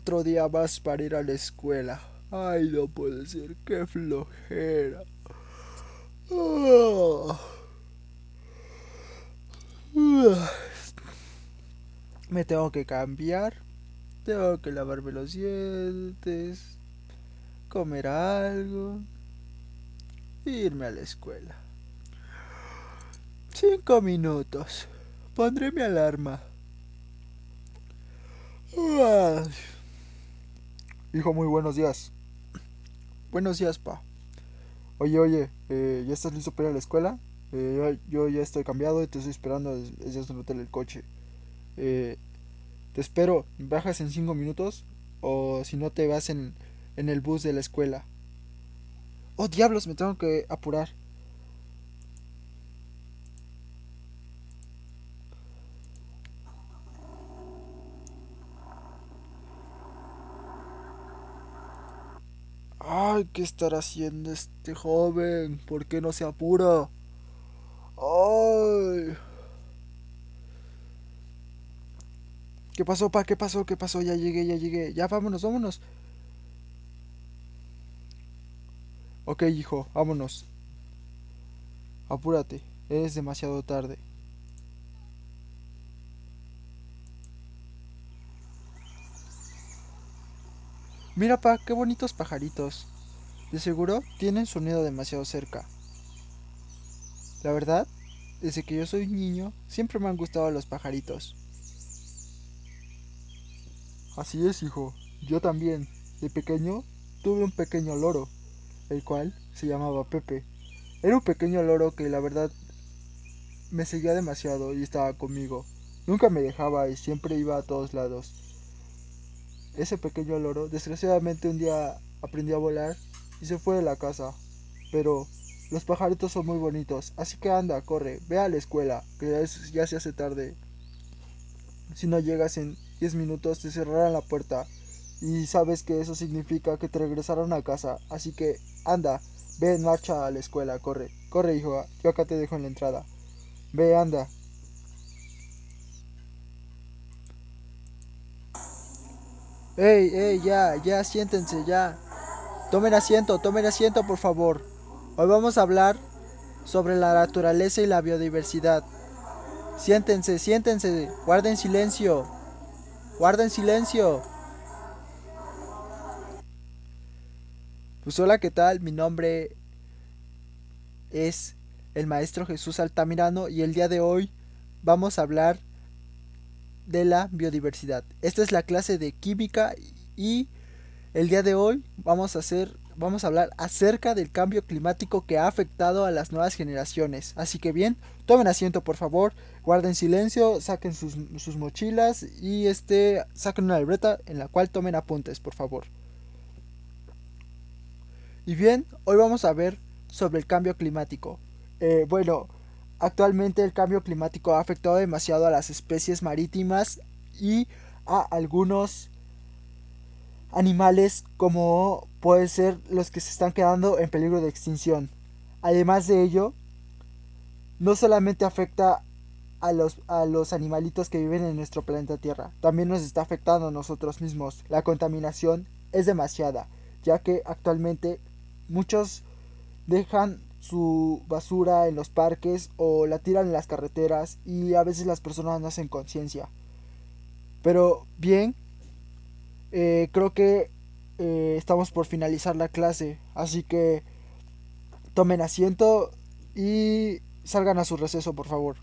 Otro día más para ir a la escuela. Ay, no puede ser, qué flojera. Me tengo que cambiar. Tengo que lavarme los dientes. Comer algo. Irme a la escuela. Cinco minutos. Pondré mi alarma. Hijo, muy buenos días. Buenos días, pa. Oye, oye, eh, ¿ya estás listo para ir a la escuela? Eh, yo, ya estoy cambiado y te estoy esperando desde el hotel el coche. Eh, te espero, bajas en cinco minutos o si no te vas en, en el bus de la escuela. Oh, diablos, me tengo que apurar. Ay, ¿qué estará haciendo este joven? ¿Por qué no se apura? Ay. ¿Qué pasó, pa? ¿Qué pasó? ¿Qué pasó? Ya llegué, ya llegué. Ya vámonos, vámonos. Ok, hijo, vámonos. Apúrate, es demasiado tarde. Mira, pa, qué bonitos pajaritos. De seguro tienen su nido demasiado cerca. La verdad, desde que yo soy niño, siempre me han gustado los pajaritos. Así es, hijo. Yo también. De pequeño tuve un pequeño loro, el cual se llamaba Pepe. Era un pequeño loro que la verdad me seguía demasiado y estaba conmigo. Nunca me dejaba y siempre iba a todos lados. Ese pequeño loro, desgraciadamente un día aprendió a volar y se fue de la casa. Pero los pajaritos son muy bonitos, así que anda, corre, ve a la escuela, que ya, se hace tarde. Si no llegas en 10 minutos te cerrarán la puerta y sabes que eso significa que te regresarán a casa, así que anda, ve en marcha a la escuela, corre, corre hijo, yo acá te dejo en la entrada. Ve, anda. Ey, ey, ya, ya, siéntense, ya. Tomen asiento, tomen asiento, por favor. Hoy vamos a hablar sobre la naturaleza y la biodiversidad. Siéntense, siéntense, guarden silencio. Guarden silencio. Pues hola, ¿qué tal? Mi nombre es el maestro Jesús Altamirano y el día de hoy vamos a hablar de la biodiversidad. Esta es la clase de química y el día de hoy vamos a hacer vamos a hablar acerca del cambio climático que ha afectado a las nuevas generaciones. Así que bien, tomen asiento por favor, guarden silencio, saquen sus, mochilas y este saquen una libreta en la cual tomen apuntes, por favor. Y bien, hoy vamos a ver sobre el cambio climático. Eh, bueno, actualmente el cambio climático ha afectado demasiado a las especies marítimas y a algunos animales como pueden ser los que se están quedando en peligro de extinción. Además de ello, no solamente afecta a los, a los animalitos que viven en nuestro planeta Tierra, también nos está afectando a nosotros mismos. La contaminación es demasiada, ya que actualmente muchos dejan su basura en los parques o la tiran en las carreteras y a veces las personas no hacen conciencia. Pero bien, eh, creo que eh, estamos por finalizar la clase, así que tomen asiento y salgan a su receso, por favor.